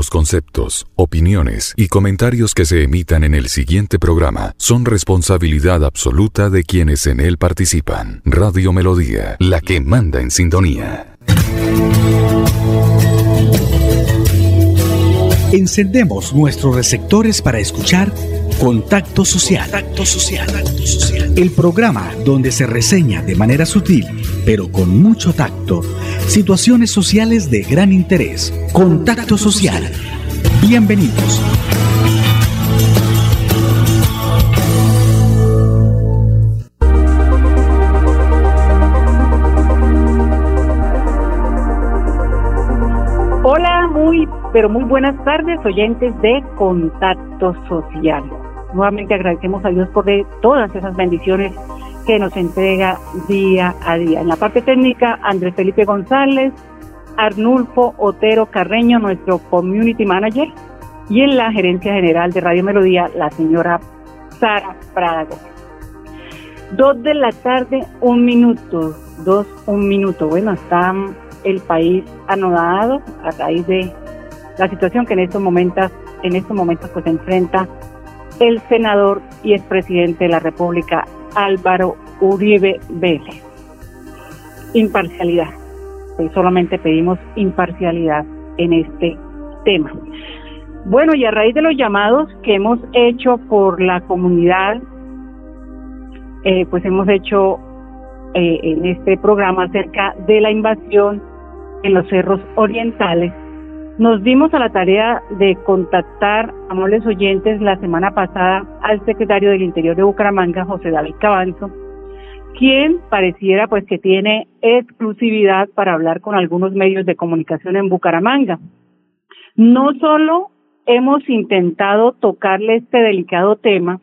Los conceptos, opiniones y comentarios que se emitan en el siguiente programa son responsabilidad absoluta de quienes en él participan. Radio Melodía, la que manda en sintonía. Encendemos nuestros receptores para escuchar Contacto Social. Contacto Social. El programa donde se reseña de manera sutil, pero con mucho tacto, situaciones sociales de gran interés. Contacto Social. Bienvenidos. Hola, muy, pero muy buenas tardes, oyentes de Contacto Social. Nuevamente agradecemos a Dios por todas esas bendiciones que nos entrega día a día. En la parte técnica, Andrés Felipe González, Arnulfo Otero Carreño, nuestro Community Manager, y en la gerencia general de Radio Melodía, la señora Sara Prado. Dos de la tarde, un minuto, dos, un minuto. Bueno, está el país anodado a raíz de la situación que en estos momentos, en estos momentos pues enfrenta el senador y expresidente de la República, Álvaro Uribe Vélez. Imparcialidad. Pues solamente pedimos imparcialidad en este tema. Bueno, y a raíz de los llamados que hemos hecho por la comunidad, eh, pues hemos hecho eh, en este programa acerca de la invasión en los cerros orientales, nos dimos a la tarea de contactar, amables oyentes, la semana pasada al secretario del Interior de Bucaramanga, José David Cabanzo, quien pareciera pues que tiene exclusividad para hablar con algunos medios de comunicación en Bucaramanga. No solo hemos intentado tocarle este delicado tema,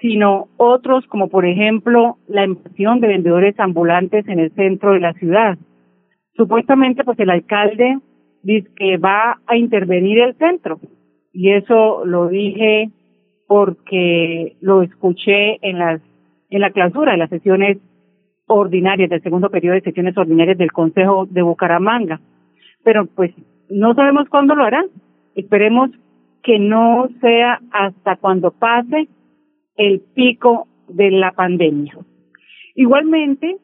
sino otros como por ejemplo la invasión de vendedores ambulantes en el centro de la ciudad. Supuestamente pues el alcalde dice que va a intervenir el centro y eso lo dije porque lo escuché en las en la clausura de las sesiones ordinarias del segundo periodo de sesiones ordinarias del Consejo de Bucaramanga. Pero pues no sabemos cuándo lo harán. Esperemos que no sea hasta cuando pase el pico de la pandemia. Igualmente,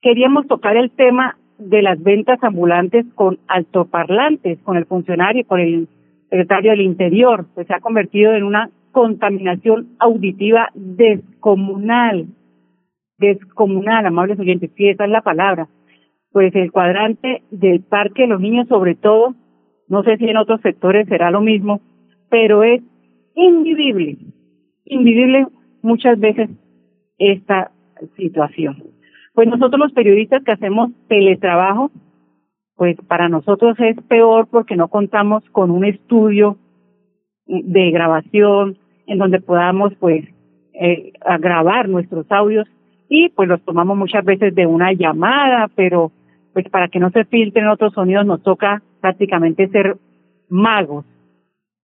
queríamos tocar el tema de las ventas ambulantes con altoparlantes, con el funcionario, con el secretario del Interior, pues se ha convertido en una contaminación auditiva descomunal, descomunal, amables oyentes, sí, esa es la palabra. Pues el cuadrante del Parque de los Niños, sobre todo, no sé si en otros sectores será lo mismo, pero es invivible, invivible muchas veces esta situación. Pues nosotros los periodistas que hacemos teletrabajo, pues para nosotros es peor porque no contamos con un estudio de grabación en donde podamos pues eh, grabar nuestros audios y pues los tomamos muchas veces de una llamada, pero pues para que no se filtren otros sonidos nos toca prácticamente ser magos.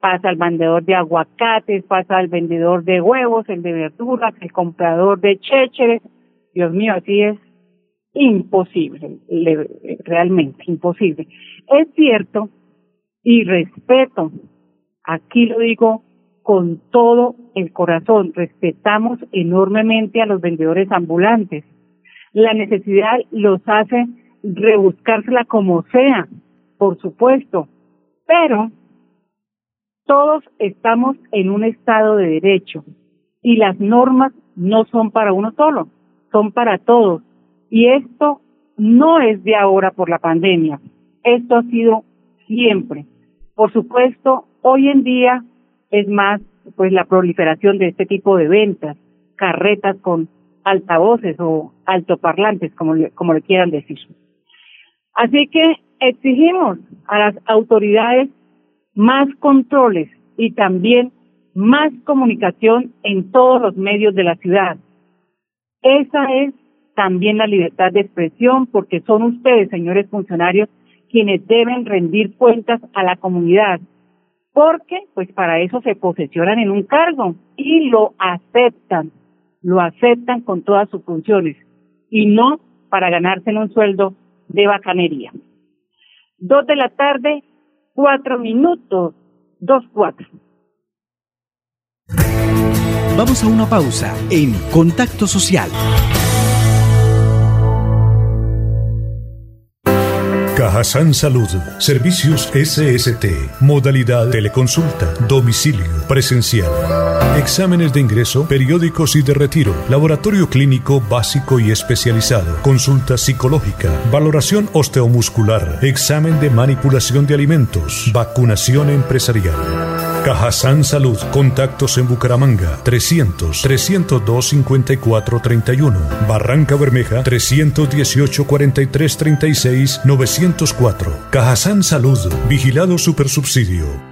Pasa el vendedor de aguacates, pasa el vendedor de huevos, el de verduras, el comprador de chécheres, Dios mío, así es imposible, realmente imposible. Es cierto y respeto, aquí lo digo con todo el corazón, respetamos enormemente a los vendedores ambulantes. La necesidad los hace rebuscársela como sea, por supuesto, pero todos estamos en un estado de derecho y las normas no son para uno solo son para todos. Y esto no es de ahora por la pandemia, esto ha sido siempre. Por supuesto, hoy en día es más pues la proliferación de este tipo de ventas, carretas con altavoces o altoparlantes, como le, como le quieran decir. Así que exigimos a las autoridades más controles y también más comunicación en todos los medios de la ciudad, esa es también la libertad de expresión porque son ustedes, señores funcionarios, quienes deben rendir cuentas a la comunidad. Porque, pues para eso se posesionan en un cargo y lo aceptan, lo aceptan con todas sus funciones y no para ganarse en un sueldo de bacanería. Dos de la tarde, cuatro minutos, dos cuatro. Vamos a una pausa en Contacto Social. Cajasan Salud, Servicios SST, modalidad teleconsulta, domicilio, presencial. Exámenes de ingreso, periódicos y de retiro, laboratorio clínico básico y especializado, consulta psicológica, valoración osteomuscular, examen de manipulación de alimentos, vacunación empresarial. Cajasan Salud. Contactos en Bucaramanga 300 302 54 31. Barranca Bermeja 318 43 36 904. Cajasan Salud. Vigilado Supersubsidio.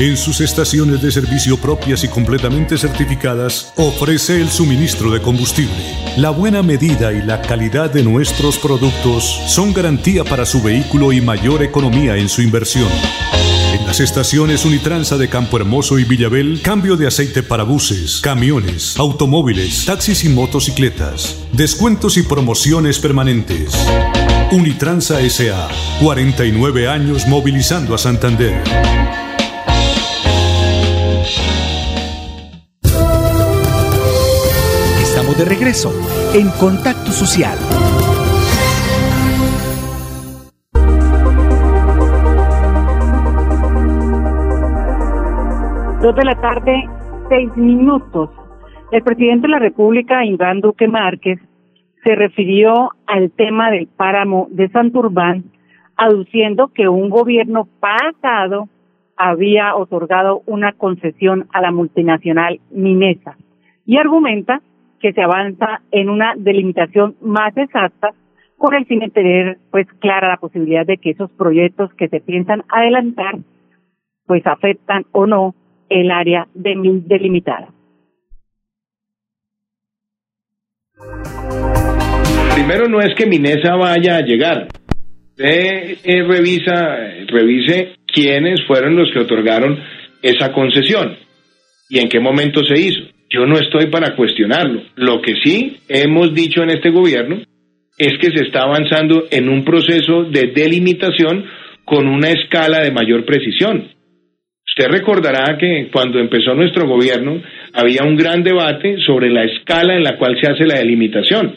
en sus estaciones de servicio propias y completamente certificadas, ofrece el suministro de combustible. La buena medida y la calidad de nuestros productos son garantía para su vehículo y mayor economía en su inversión. En las estaciones Unitransa de Campo Hermoso y Villabel, cambio de aceite para buses, camiones, automóviles, taxis y motocicletas. Descuentos y promociones permanentes. Unitransa SA, 49 años movilizando a Santander. De regreso en Contacto Social. Dos de la tarde, seis minutos. El presidente de la República, Iván Duque Márquez, se refirió al tema del páramo de Santurbán, aduciendo que un gobierno pasado había otorgado una concesión a la multinacional Minesa y argumenta que se avanza en una delimitación más exacta con el fin de tener pues clara la posibilidad de que esos proyectos que se piensan adelantar pues afectan o no el área delimitada. Primero no es que Minesa vaya a llegar. Usted eh, revisa, revise quiénes fueron los que otorgaron esa concesión y en qué momento se hizo. Yo no estoy para cuestionarlo. Lo que sí hemos dicho en este gobierno es que se está avanzando en un proceso de delimitación con una escala de mayor precisión. Usted recordará que cuando empezó nuestro gobierno había un gran debate sobre la escala en la cual se hace la delimitación.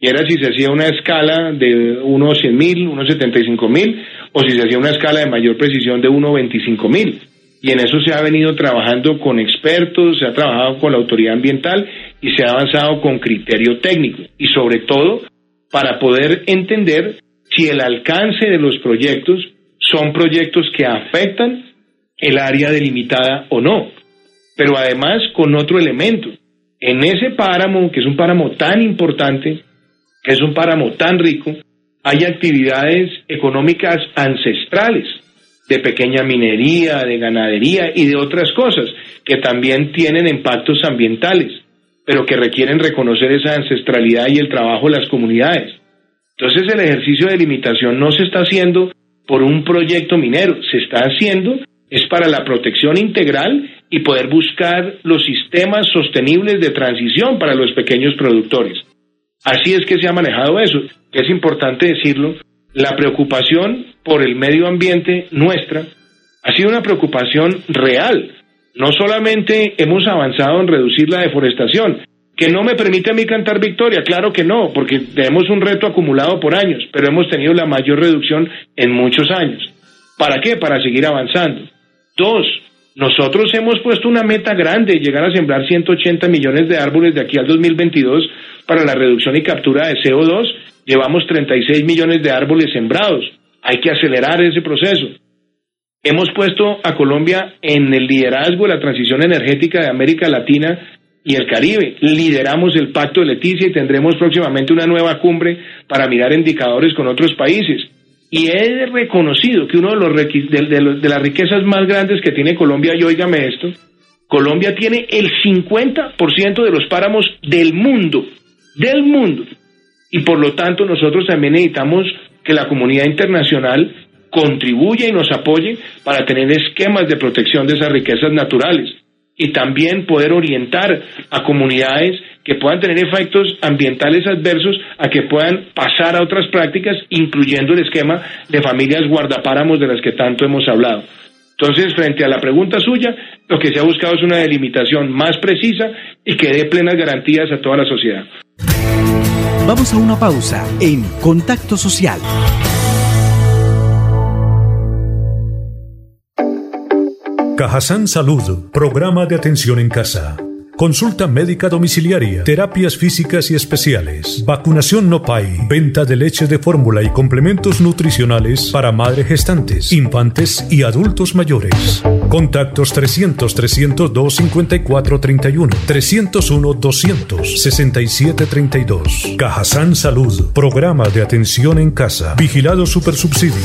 Y era si se hacía una escala de unos 100 mil, unos 75 mil, o si se hacía una escala de mayor precisión de unos 25 mil y en eso se ha venido trabajando con expertos, se ha trabajado con la autoridad ambiental y se ha avanzado con criterio técnico y sobre todo para poder entender si el alcance de los proyectos son proyectos que afectan el área delimitada o no. Pero además con otro elemento. En ese páramo, que es un páramo tan importante, que es un páramo tan rico, hay actividades económicas ancestrales de pequeña minería, de ganadería y de otras cosas que también tienen impactos ambientales, pero que requieren reconocer esa ancestralidad y el trabajo de las comunidades. Entonces el ejercicio de limitación no se está haciendo por un proyecto minero, se está haciendo es para la protección integral y poder buscar los sistemas sostenibles de transición para los pequeños productores. Así es que se ha manejado eso, es importante decirlo, la preocupación por el medio ambiente nuestra ha sido una preocupación real. No solamente hemos avanzado en reducir la deforestación, que no me permite a mí cantar victoria, claro que no, porque tenemos un reto acumulado por años, pero hemos tenido la mayor reducción en muchos años. ¿Para qué? Para seguir avanzando. Dos, nosotros hemos puesto una meta grande, llegar a sembrar 180 millones de árboles de aquí al 2022 para la reducción y captura de CO2 Llevamos 36 millones de árboles sembrados. Hay que acelerar ese proceso. Hemos puesto a Colombia en el liderazgo de la transición energética de América Latina y el Caribe. Lideramos el Pacto de Leticia y tendremos próximamente una nueva cumbre para mirar indicadores con otros países. Y he reconocido que uno de, los de, las riquezas más grandes que tiene Colombia, y óigame esto, Colombia tiene el 50% de los páramos del mundo, del mundo. Y por lo tanto nosotros también necesitamos que la comunidad internacional contribuya y nos apoye para tener esquemas de protección de esas riquezas naturales y también poder orientar a comunidades que puedan tener efectos ambientales adversos a que puedan pasar a otras prácticas, incluyendo el esquema de familias guardapáramos de las que tanto hemos hablado. Entonces, frente a la pregunta suya, lo que se ha buscado es una delimitación más precisa y que dé plenas garantías a toda la sociedad. Vamos a una pausa en Contacto Social. Cajazán Salud, programa de atención en casa. Consulta médica domiciliaria, terapias físicas y especiales, vacunación no PAI, venta de leche de fórmula y complementos nutricionales para madres gestantes, infantes y adultos mayores. Contactos 300 302 5431 301 267 32. Cajazán Salud, programa de atención en casa, vigilado supersubsidio.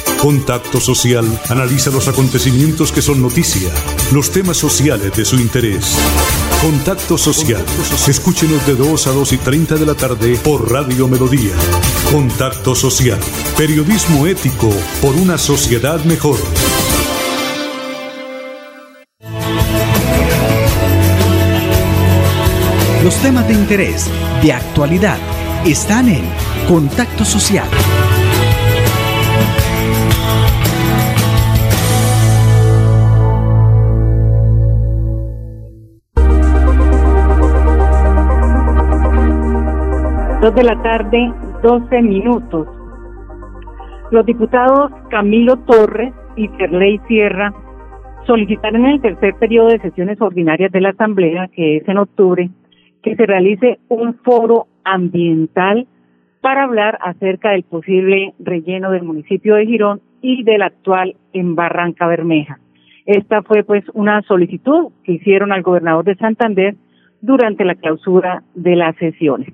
Contacto Social analiza los acontecimientos que son noticia, los temas sociales de su interés. Contacto Social. Escúchenos de 2 a 2 y 30 de la tarde por Radio Melodía. Contacto Social. Periodismo ético por una sociedad mejor. Los temas de interés, de actualidad, están en Contacto Social. Dos de la tarde, 12 minutos. Los diputados Camilo Torres y Ferley Sierra solicitaron en el tercer periodo de sesiones ordinarias de la Asamblea, que es en octubre, que se realice un foro ambiental para hablar acerca del posible relleno del municipio de Girón y del actual en Barranca Bermeja. Esta fue pues una solicitud que hicieron al gobernador de Santander durante la clausura de las sesiones.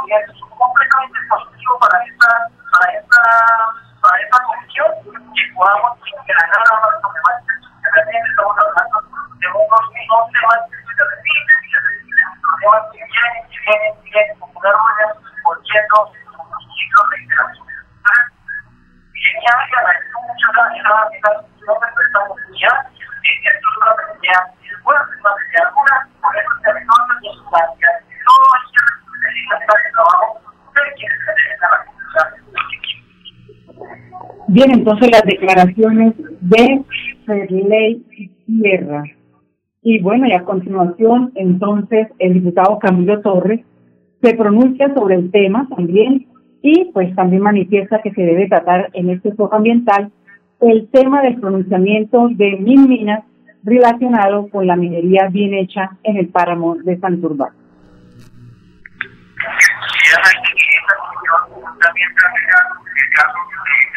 gobierno es un complejo para esta, para esta, para esta comisión que podamos integrar a Bien, entonces las declaraciones de Ferley Sierra. Y bueno, y a continuación, entonces, el diputado Camilo Torres se pronuncia sobre el tema también y pues también manifiesta que se debe tratar en este foco ambiental el tema del pronunciamiento de mil minas relacionado con la minería bien hecha en el páramo de Santurbán. Sí,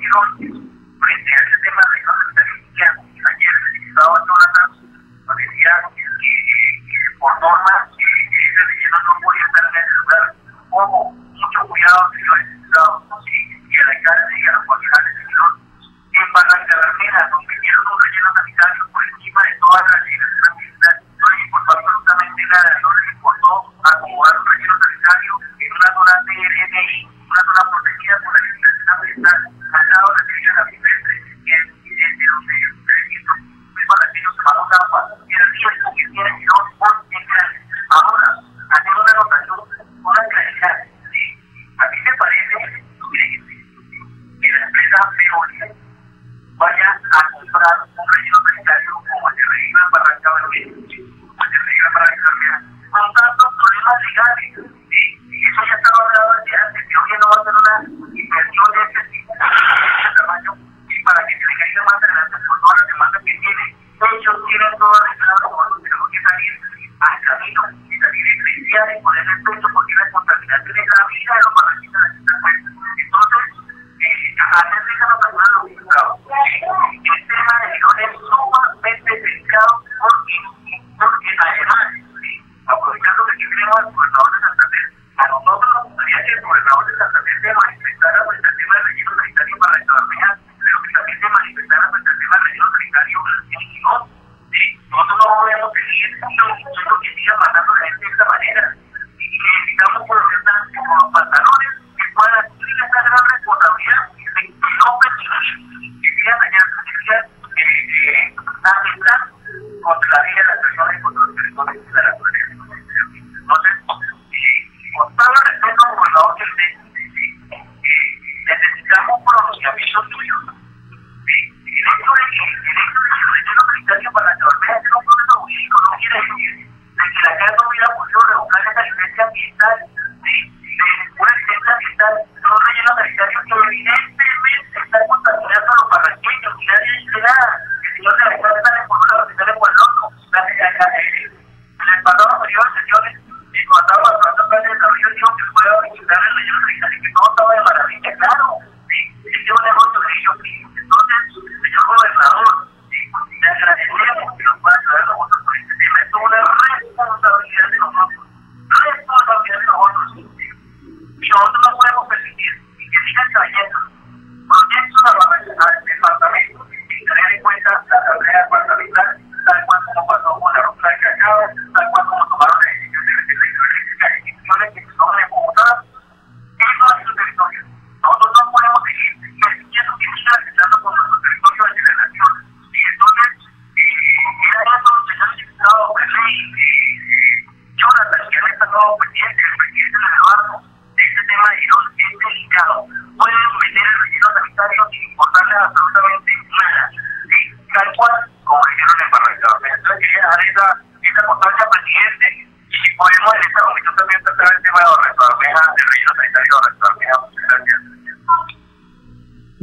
you know,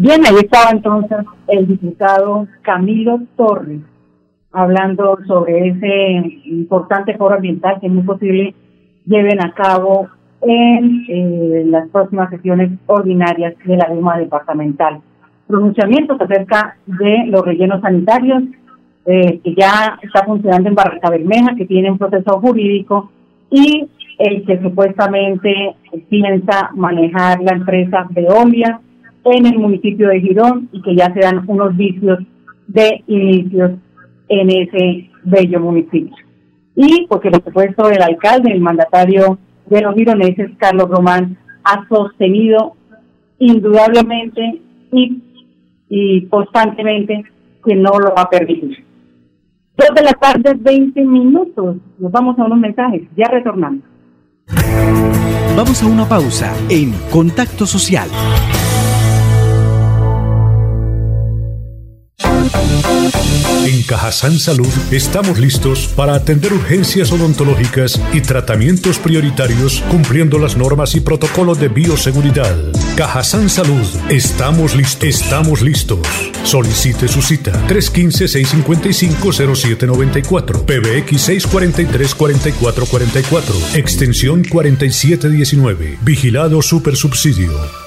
Bien, ahí estaba entonces el diputado Camilo Torres hablando sobre ese importante foro ambiental que es muy posible lleven a cabo en eh, las próximas sesiones ordinarias de la Duma Departamental. Pronunciamientos acerca de los rellenos sanitarios eh, que ya está funcionando en Barranca Bermeja, que tiene un proceso jurídico y el que supuestamente piensa manejar la empresa Veolia en el municipio de Girón y que ya se dan unos vicios de inicios en ese bello municipio. Y porque por supuesto el alcalde, el mandatario de los gironeses, Carlos Román, ha sostenido indudablemente y, y constantemente que no lo va a permitir. Dos de la tarde, 20 minutos. Nos vamos a unos mensajes. Ya retornamos. Vamos a una pausa en Contacto Social. En Cajazán Salud estamos listos para atender urgencias odontológicas y tratamientos prioritarios cumpliendo las normas y protocolos de bioseguridad. Cajazán Salud, estamos listos. Estamos listos. Solicite su cita 315-655-0794, PBX 643-4444, extensión 4719, vigilado supersubsidio.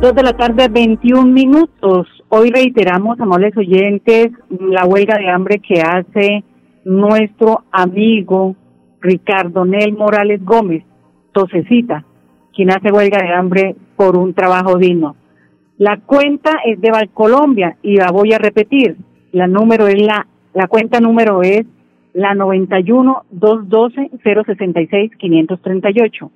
Dos de la tarde, 21 minutos. Hoy reiteramos, amables oyentes, la huelga de hambre que hace nuestro amigo Ricardo Nel Morales Gómez, Tosecita, quien hace huelga de hambre por un trabajo digno. La cuenta es de Valcolombia y la voy a repetir. La número es la, la cuenta número es la 91 212 066 538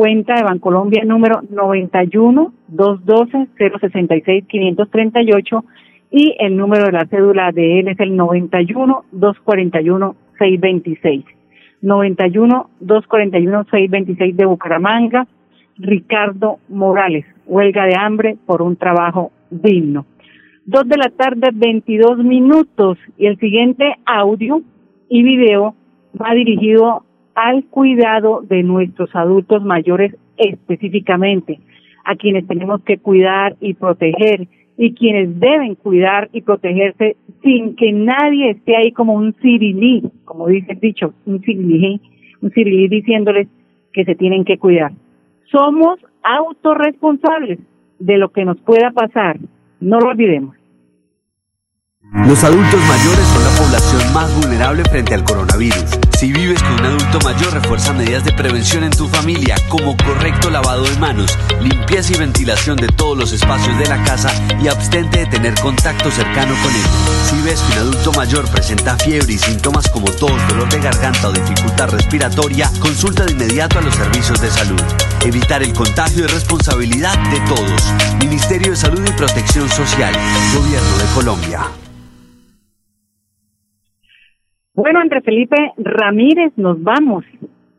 cuenta de Bancolombia número 91 212 066 538 y el número de la cédula de él es el 91 241 626. 91 241 626 de Bucaramanga, Ricardo Morales, huelga de hambre por un trabajo digno. Dos de la tarde, 22 minutos y el siguiente audio y video va dirigido al cuidado de nuestros adultos mayores específicamente, a quienes tenemos que cuidar y proteger y quienes deben cuidar y protegerse sin que nadie esté ahí como un cirilí, como dice el dicho, un cirilí, un cirilí diciéndoles que se tienen que cuidar. Somos autorresponsables de lo que nos pueda pasar, no lo olvidemos. Los adultos mayores son la población más vulnerable frente al coronavirus. Si vives con un adulto mayor, refuerza medidas de prevención en tu familia, como correcto lavado de manos, limpieza y ventilación de todos los espacios de la casa y abstente de tener contacto cercano con él. Si ves que un adulto mayor presenta fiebre y síntomas como tos, dolor de garganta o dificultad respiratoria, consulta de inmediato a los servicios de salud. Evitar el contagio es responsabilidad de todos. Ministerio de Salud y Protección Social, Gobierno de Colombia. Bueno, Andrés Felipe Ramírez, nos vamos.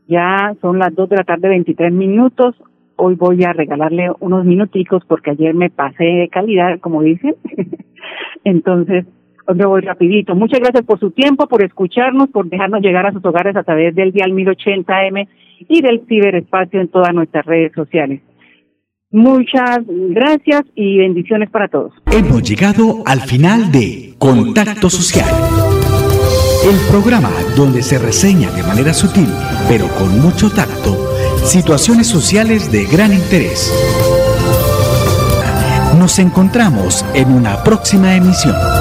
Ya son las 2 de la tarde, 23 minutos. Hoy voy a regalarle unos minuticos porque ayer me pasé de calidad, como dicen. Entonces, me voy rapidito. Muchas gracias por su tiempo, por escucharnos, por dejarnos llegar a sus hogares a través del dial 1080M y del ciberespacio en todas nuestras redes sociales. Muchas gracias y bendiciones para todos. Hemos llegado al final de Contacto Social el programa donde se reseña de manera sutil, pero con mucho tacto, situaciones sociales de gran interés. Nos encontramos en una próxima emisión.